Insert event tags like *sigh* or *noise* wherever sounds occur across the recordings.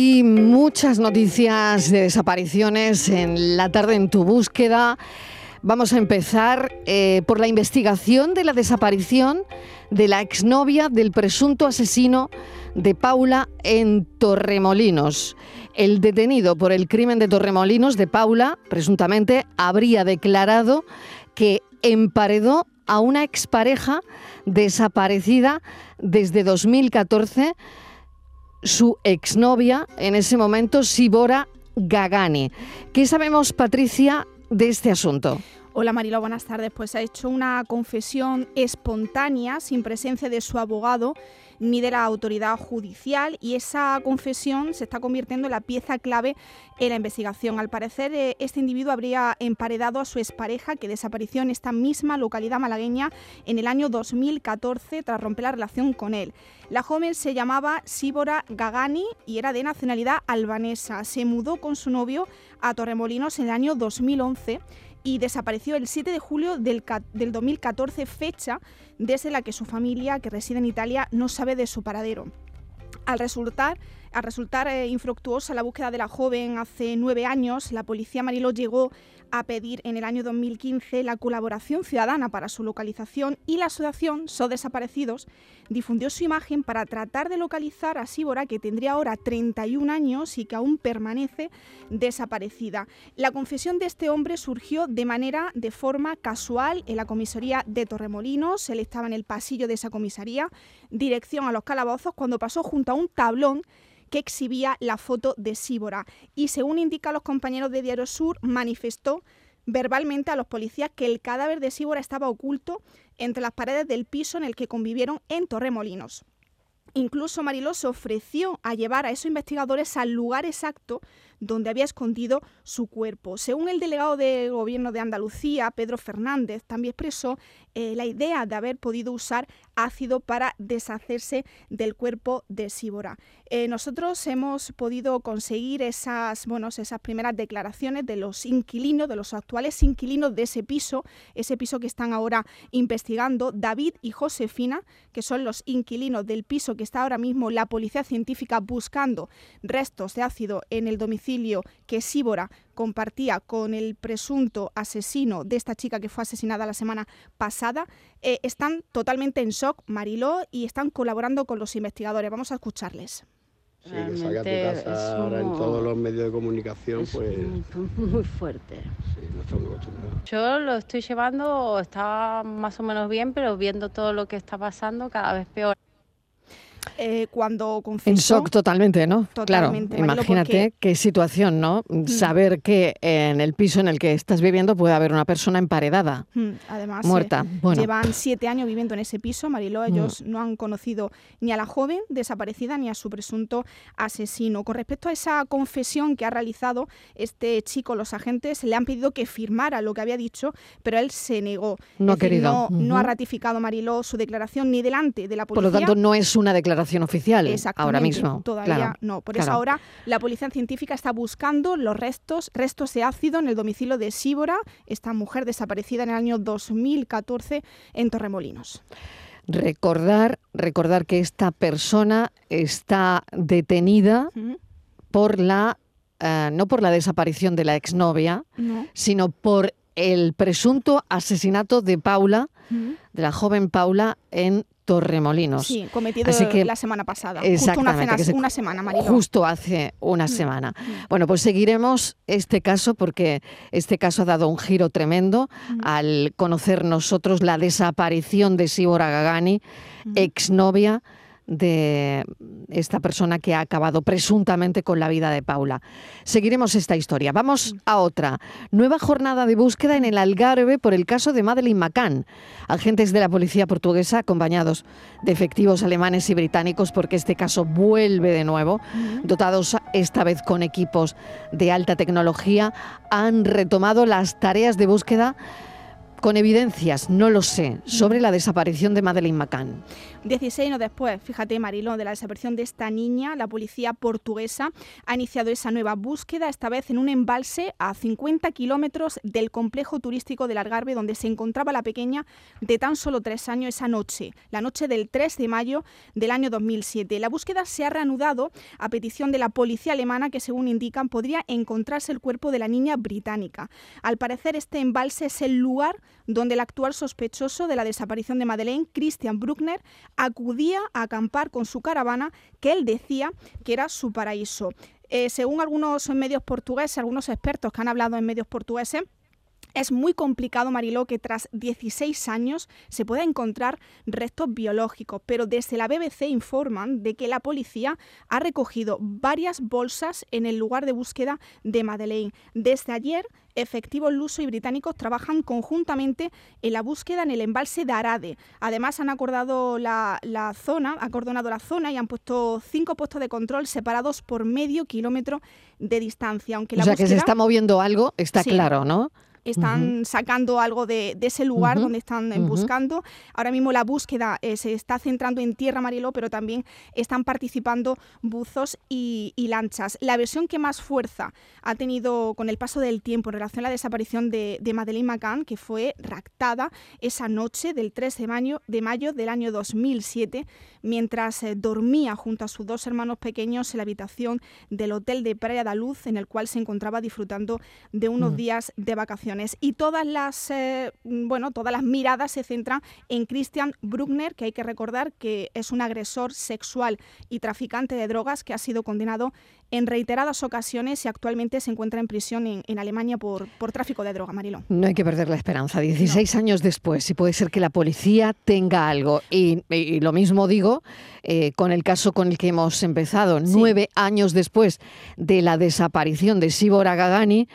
Hay muchas noticias de desapariciones en la tarde en tu búsqueda. Vamos a empezar eh, por la investigación de la desaparición de la exnovia del presunto asesino de Paula en Torremolinos. El detenido por el crimen de Torremolinos de Paula, presuntamente, habría declarado que emparedó a una expareja desaparecida desde 2014 su exnovia, en ese momento, Sibora Gagani. ¿Qué sabemos, Patricia, de este asunto? Hola Marilo, buenas tardes. Pues ha hecho una confesión espontánea, sin presencia de su abogado ni de la autoridad judicial y esa confesión se está convirtiendo en la pieza clave en la investigación. Al parecer, eh, este individuo habría emparedado a su expareja que desapareció en esta misma localidad malagueña en el año 2014 tras romper la relación con él. La joven se llamaba Síbora Gagani y era de nacionalidad albanesa. Se mudó con su novio a Torremolinos en el año 2011 y desapareció el 7 de julio del, 2014, fecha desde la que su familia, que reside en Italia, no sabe de su paradero. Al resultar, al resultar eh, infructuosa la búsqueda de la joven hace nueve años, la policía Mariló llegó a pedir en el año 2015 la colaboración ciudadana para su localización y la asociación So Desaparecidos difundió su imagen para tratar de localizar a Síbora, que tendría ahora 31 años y que aún permanece desaparecida. La confesión de este hombre surgió de manera, de forma casual, en la comisaría de Torremolinos. Él estaba en el pasillo de esa comisaría, dirección a los calabozos, cuando pasó junto a un tablón que exhibía la foto de Síbora y según indican los compañeros de Diario Sur, manifestó verbalmente a los policías que el cadáver de Síbora estaba oculto entre las paredes del piso en el que convivieron en Torremolinos. Incluso Mariló se ofreció a llevar a esos investigadores al lugar exacto donde había escondido su cuerpo. Según el delegado del Gobierno de Andalucía, Pedro Fernández, también expresó eh, la idea de haber podido usar ácido para deshacerse del cuerpo de Síbora. Eh, nosotros hemos podido conseguir esas, bueno, esas primeras declaraciones de los inquilinos, de los actuales inquilinos de ese piso, ese piso que están ahora investigando, David y Josefina, que son los inquilinos del piso que está ahora mismo la policía científica buscando restos de ácido en el domicilio que Síbora compartía con el presunto asesino de esta chica que fue asesinada la semana pasada, eh, están totalmente en shock, Mariló, y están colaborando con los investigadores. Vamos a escucharles. Sí, que salga tu casa ahora en todos los medios de comunicación, pues... Muy fuerte. Sí, no estamos acostumbrados. Yo lo estoy llevando, está más o menos bien, pero viendo todo lo que está pasando, cada vez peor. Eh, cuando confesó... En shock totalmente, ¿no? Totalmente. Claro, imagínate qué situación, ¿no? Mm. Saber que en el piso en el que estás viviendo puede haber una persona emparedada, mm, Además, muerta. Llevan siete años viviendo en ese piso, Mariló, ellos mm. no han conocido ni a la joven desaparecida ni a su presunto asesino. Con respecto a esa confesión que ha realizado este chico, los agentes le han pedido que firmara lo que había dicho, pero él se negó. No querido. No, ha ratificado, Mariló, su declaración ni delante de la policía. Por lo tanto, no es una declaración oficial ahora mismo. Todavía no. Por eso ahora la policía científica está buscando los restos, restos de ácido en el domicilio de Síbora, esta mujer desaparecida en el año 2014 en Torremolinos. Recordar, recordar que esta persona está detenida por la eh, no por la desaparición de la exnovia, sino por el presunto asesinato de Paula, de la joven Paula, en Torremolinos. Sí, cometido la semana pasada. Exactamente. Justo hace una, semana, María. Justo hace una mm, semana. Mm. Bueno, pues seguiremos este caso porque este caso ha dado un giro tremendo mm. al conocer nosotros la desaparición de Sibora Gagani, exnovia de esta persona que ha acabado presuntamente con la vida de Paula. Seguiremos esta historia. Vamos a otra. Nueva jornada de búsqueda en el Algarve por el caso de Madeleine McCann. Agentes de la policía portuguesa, acompañados de efectivos alemanes y británicos, porque este caso vuelve de nuevo, dotados esta vez con equipos de alta tecnología, han retomado las tareas de búsqueda con evidencias, no lo sé, sobre la desaparición de Madeleine McCann. 16 años después, fíjate Marilón, de la desaparición de esta niña, la policía portuguesa ha iniciado esa nueva búsqueda, esta vez en un embalse a 50 kilómetros del complejo turístico del Algarve, donde se encontraba la pequeña de tan solo tres años esa noche, la noche del 3 de mayo del año 2007. La búsqueda se ha reanudado a petición de la policía alemana, que según indican podría encontrarse el cuerpo de la niña británica. Al parecer, este embalse es el lugar donde el actual sospechoso de la desaparición de Madeleine, Christian Bruckner, acudía a acampar con su caravana que él decía que era su paraíso. Eh, según algunos medios portugueses, algunos expertos que han hablado en medios portugueses, es muy complicado, Mariló, que tras 16 años se pueda encontrar restos biológicos, pero desde la BBC informan de que la policía ha recogido varias bolsas en el lugar de búsqueda de Madeleine. Desde ayer, efectivos lusos y británicos trabajan conjuntamente en la búsqueda en el embalse de Arade. Además, han acordado la, zona, acordonado la zona y han puesto cinco puestos de control separados por medio kilómetro de distancia. Aunque la o sea, que se está moviendo algo, está claro, ¿no? Están sacando algo de, ese lugar donde están eh, buscando. Ahora mismo la búsqueda eh, se está centrando en tierra Mariló, pero también están participando buzos y, lanchas. La versión que más fuerza ha tenido con el paso del tiempo en relación a la desaparición de, Madeleine McCann, que fue raptada esa noche del 3 de mayo, de mayo del año 2007, mientras eh, dormía junto a sus dos hermanos pequeños en la habitación del hotel de Praia da Luz, en el cual se encontraba disfrutando de unos mm. días de vacaciones y todas las eh, bueno todas las miradas se centran en Christian Bruckner que hay que recordar que es un agresor sexual y traficante de drogas que ha sido condenado en reiteradas ocasiones y actualmente se encuentra en prisión en, Alemania por, por tráfico de droga, Marilo. No hay que perder la esperanza. 16 años después, y puede ser que la policía tenga algo. Y, lo mismo digo eh, con el caso con el que hemos empezado. Nueve años después de la desaparición de Sibora Gagani,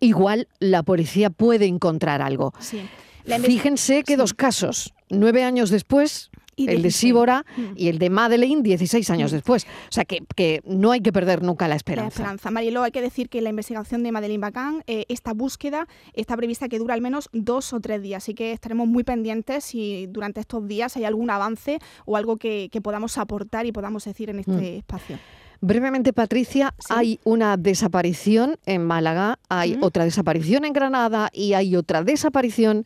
igual la policía puede encontrar algo. Fíjense que dos casos, nueve años después, el de Síbora mm. y el de Madeleine 16 años mm. después. O sea que, no hay que perder nunca la esperanza. La esperanza. Marilo, hay que decir que la investigación de Madeleine Bacán, eh, esta búsqueda está prevista que dura al menos dos o tres días. Así que estaremos muy pendientes si durante estos días hay algún avance o algo que, podamos aportar y podamos decir en este mm. espacio. Brevemente, Patricia, hay una desaparición en Málaga, hay otra desaparición en Granada y hay otra desaparición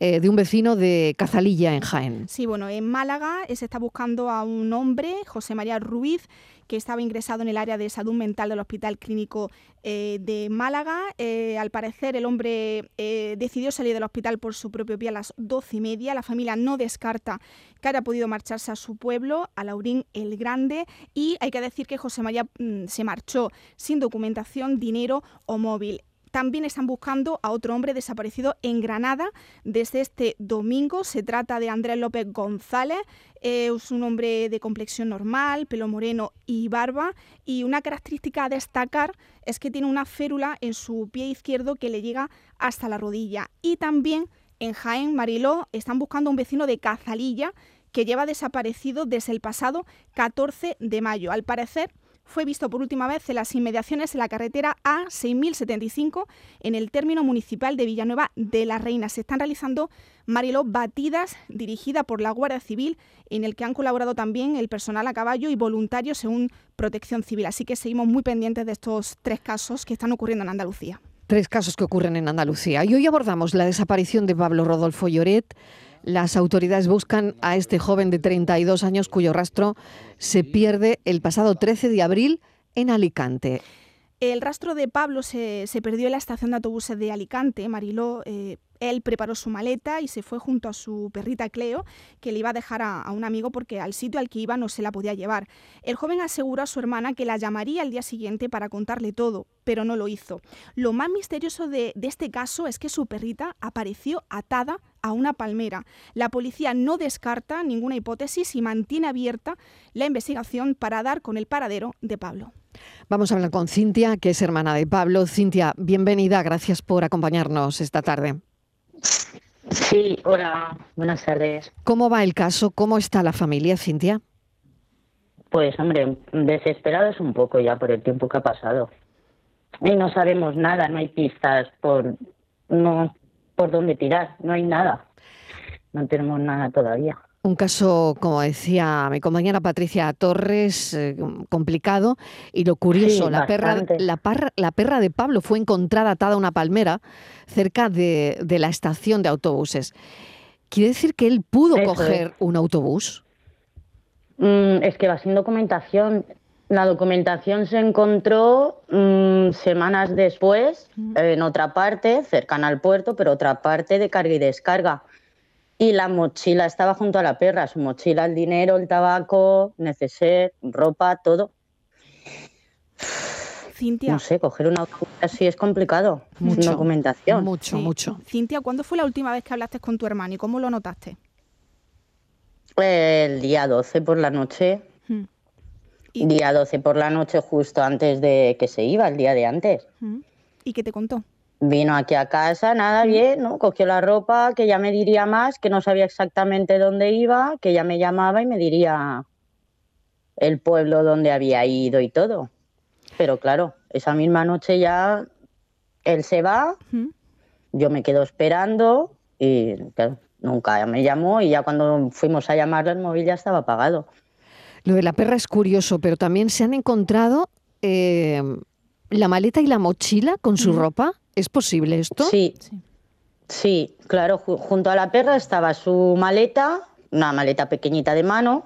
eh, de un vecino de Cazalilla, en Jaén. Sí, bueno, en Málaga se está buscando a un hombre, José María Ruiz, que estaba ingresado en el área de salud mental del Hospital Clínico eh, de Málaga. Eh, al parecer, el hombre eh, decidió salir del hospital por su propio pie a las doce y media. La familia no descarta que haya podido marcharse a su pueblo, a Laurín el Grande, y hay que decir que José María mm, se marchó sin documentación, dinero o móvil. También están buscando a otro hombre desaparecido en Granada desde este domingo. Se trata de Andrés López González. es un hombre de complexión normal, pelo moreno y barba. Y una característica a destacar es que tiene una férula en su pie izquierdo que le llega hasta la rodilla. Y también en Jaén, Mariló, están buscando a un vecino de Cazalilla que lleva desaparecido desde el pasado 14 de mayo. Al parecer, fue visto por última vez en las inmediaciones de la carretera A6075 en el término municipal de Villanueva de la Reina. Se están realizando, Mariló, batidas dirigidas por la Guardia Civil en el que han colaborado también el personal a caballo y voluntarios según Protección Civil. Así que seguimos muy pendientes de estos tres casos que están ocurriendo en Andalucía. Tres casos que ocurren en Andalucía. Y hoy abordamos la desaparición de Pablo Rodolfo Lloret las autoridades buscan a este joven de 32 años cuyo rastro se pierde el pasado 13 de abril en Alicante. El rastro de Pablo se, perdió en la estación de autobuses de Alicante, Mariló. Eh, él preparó su maleta y se fue junto a su perrita Cleo, que le iba a dejar a, un amigo porque al sitio al que iba no se la podía llevar. El joven aseguró a su hermana que la llamaría al día siguiente para contarle todo, pero no lo hizo. Lo más misterioso de este caso es que su perrita apareció atada a una palmera. La policía no descarta ninguna hipótesis y mantiene abierta la investigación para dar con el paradero de Pablo. Vamos a hablar con Cintia, que es hermana de Pablo. Cintia, bienvenida, gracias por acompañarnos esta tarde. Sí, hola, buenas tardes. ¿Cómo va el caso? ¿Cómo está la familia, Cintia? Pues hombre, desesperados un poco ya por el tiempo que ha pasado. Y no sabemos nada, no hay pistas por no por dónde tirar, no hay nada. No tenemos nada todavía. Un caso, como decía mi compañera Patricia Torres, eh, complicado. Y lo curioso, la, perra, la, la, perra de Pablo fue encontrada atada a una palmera cerca de, de la estación de autobuses. ¿Quiere decir que él pudo coger un autobús? Mm, es que va sin documentación. La documentación se encontró mm, semanas después en otra parte, cercana al puerto, pero otra parte de carga y descarga. Y la mochila estaba junto a la perra, su mochila, el dinero, el tabaco, neceser, ropa, todo. Cintia. No sé, coger una así es complicado. Mucho. documentación. Mucho, mucho. Cintia, ¿cuándo fue la última vez que hablaste con tu hermano y cómo lo notaste? El día 12 por la noche. Día 12 por la noche, justo antes de que se iba, el día de antes. ¿Y qué te contó? Vino aquí a casa, nada bien, ¿no? Cogió la ropa, que ya me diría más, que no sabía exactamente dónde iba, que ya me llamaba y me diría el pueblo donde había ido y todo. Pero claro, esa misma noche ya él se va, yo me quedo esperando y claro, nunca me llamó y ya cuando fuimos a llamarle el móvil ya estaba apagado. Lo de la perra es curioso, pero también se han encontrado eh, la maleta y la mochila con su ropa. ¿Es posible esto? Sí, sí, claro, junto a la perra estaba su maleta, una maleta pequeñita de mano,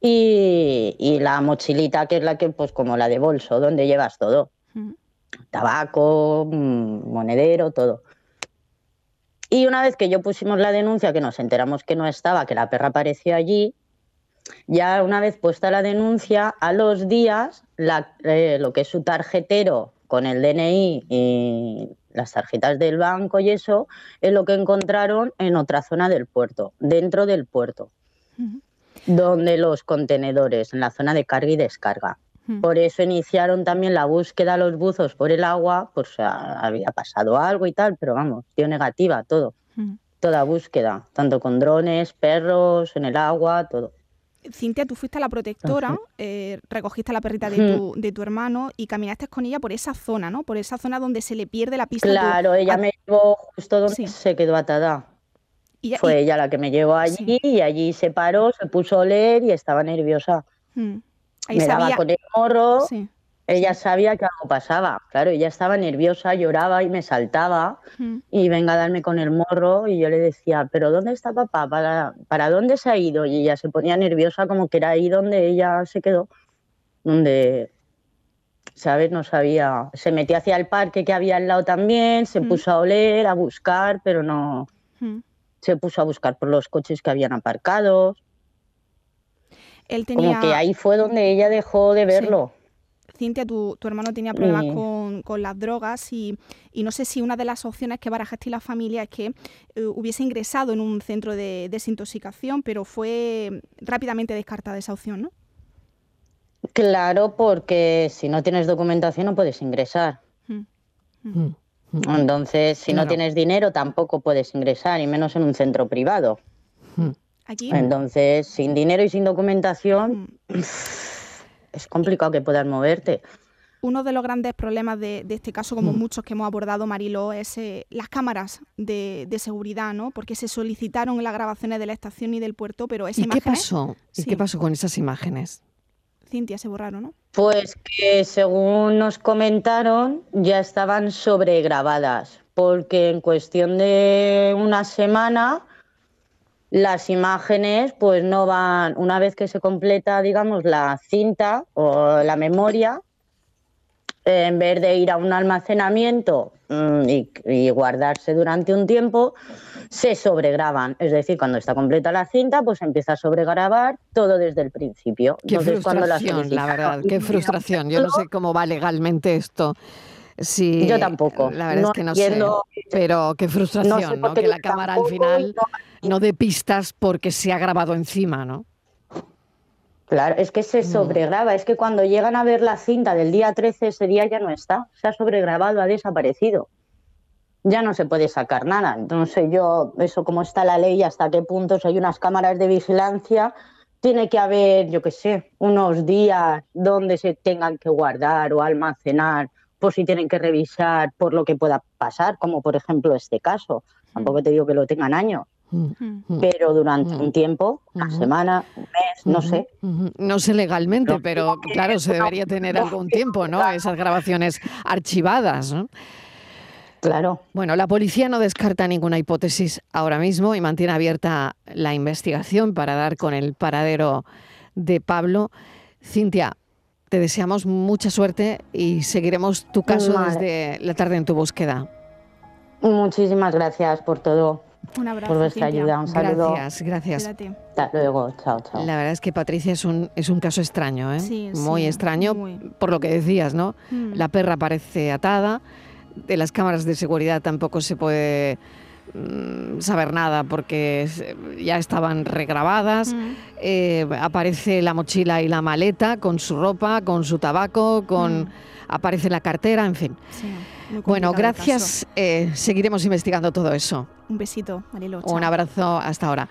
y, la mochilita que es la que, pues como la de bolso, donde llevas todo. Tabaco, mm, monedero, todo. Y una vez que yo pusimos la denuncia, que nos enteramos que no estaba, que la perra apareció allí, ya una vez puesta la denuncia, a los días, eh, lo que es su tarjetero con el DNI y las tarjetas del banco y eso, es lo que encontraron en otra zona del puerto, dentro del puerto, donde los contenedores, en la zona de carga y descarga. Por eso iniciaron también la búsqueda los buzos por el agua, pues había pasado algo y tal, pero vamos, dio negativa todo. Toda búsqueda, tanto con drones, perros, en el agua, todo. Cintia, tú fuiste a la protectora, eh, recogiste a la perrita de tu, de tu, hermano y caminaste con ella por esa zona, ¿no? Por esa zona donde se le pierde la pista. Claro, ella me llevó justo donde se quedó atada. ¿Y Fue ella la que me llevó allí y allí se paró, se puso a oler y estaba nerviosa me daba con el morro, ella sabía que algo pasaba. Claro, ella estaba nerviosa, lloraba y me saltaba y venga a darme con el morro y yo le decía, pero ¿dónde está papá? ¿Para, ¿Para dónde se ha ido? Y ella se ponía nerviosa como que era ahí donde ella se quedó, donde, ¿sabes? No sabía. Se metió hacia el parque que había al lado también, se puso a oler, a buscar, pero no... Se puso a buscar por los coches que habían aparcados. Como que ahí fue donde ella dejó de verlo. Cintia, tu, hermano tenía problemas con, las drogas y, no sé si una de las opciones que barajaste la familia es que eh, hubiese ingresado en un centro de desintoxicación, pero fue rápidamente descartada esa opción, ¿no? Claro, porque si no tienes documentación no puedes ingresar. Mm. Mm. Entonces, si no tienes dinero tampoco puedes ingresar, y menos en un centro privado. Mm. Entonces, sin dinero y sin documentación, mm. *clears throat* es complicado que puedas moverte. Uno de los grandes problemas de, este caso, como mm. muchos que hemos abordado, Marilo, es eh, las cámaras de, seguridad, ¿no? Porque se solicitaron las grabaciones de la estación y del puerto, pero esas ¿Y qué pasó? ¿Y qué pasó con esas imágenes? Cintia, se borraron, ¿no? Pues que según nos comentaron, ya estaban sobregrabadas, porque en cuestión de una semana las imágenes pues no van, una vez que se completa, digamos, la cinta o la memoria, en vez de ir a un almacenamiento mm, y, guardarse durante un tiempo, se sobregraban. Es decir, cuando está completa la cinta, pues empieza a sobregrabar todo desde el principio. Qué frustración, la, verdad, qué *laughs* frustración. Yo no sé cómo va legalmente esto. Sí, Yo tampoco. La verdad es que no sé. Pero qué frustración, ¿no? Que la cámara al final no dé pistas porque se ha grabado encima, ¿no? Claro, es que se mm. sobregraba, es que cuando llegan a ver la cinta del día 13, ese día ya no está, se ha sobregrabado, ha desaparecido. Ya no se puede sacar nada. Entonces yo, eso como está la ley, hasta qué punto, si hay unas cámaras de vigilancia, tiene que haber, yo qué sé, unos días donde se tengan que guardar o almacenar por si tienen que revisar por lo que pueda pasar, como por ejemplo este caso. Tampoco te digo que lo tengan años, pero durante un tiempo, una semana, un mes, no sé. No sé legalmente, pero claro, se debería tener algún *laughs* tiempo, ¿no? Esas grabaciones archivadas, ¿no? Claro. Bueno, la policía no descarta ninguna hipótesis ahora mismo y mantiene abierta la investigación para dar con el paradero de Pablo. Cintia, te deseamos mucha suerte y seguiremos tu caso desde la tarde en tu búsqueda. Muchísimas gracias por todo. Un abrazo. Por vuestra ayuda. Un saludo. Gracias, gracias. Hasta luego. Chao, chao. La verdad es que Patricia es un, es un caso extraño, ¿eh? Sí, muy extraño, por lo que decías, ¿no? Mm. La perra parece atada, de las cámaras de seguridad tampoco se puede saber nada porque ya estaban regrabadas. Mm. Eh, aparece la mochila y la maleta con su ropa, con su tabaco, con Mm. aparece la cartera, en fin. Sí, Bueno, gracias. Eh, seguiremos investigando todo eso. Un besito, Marilo. Un abrazo hasta ahora.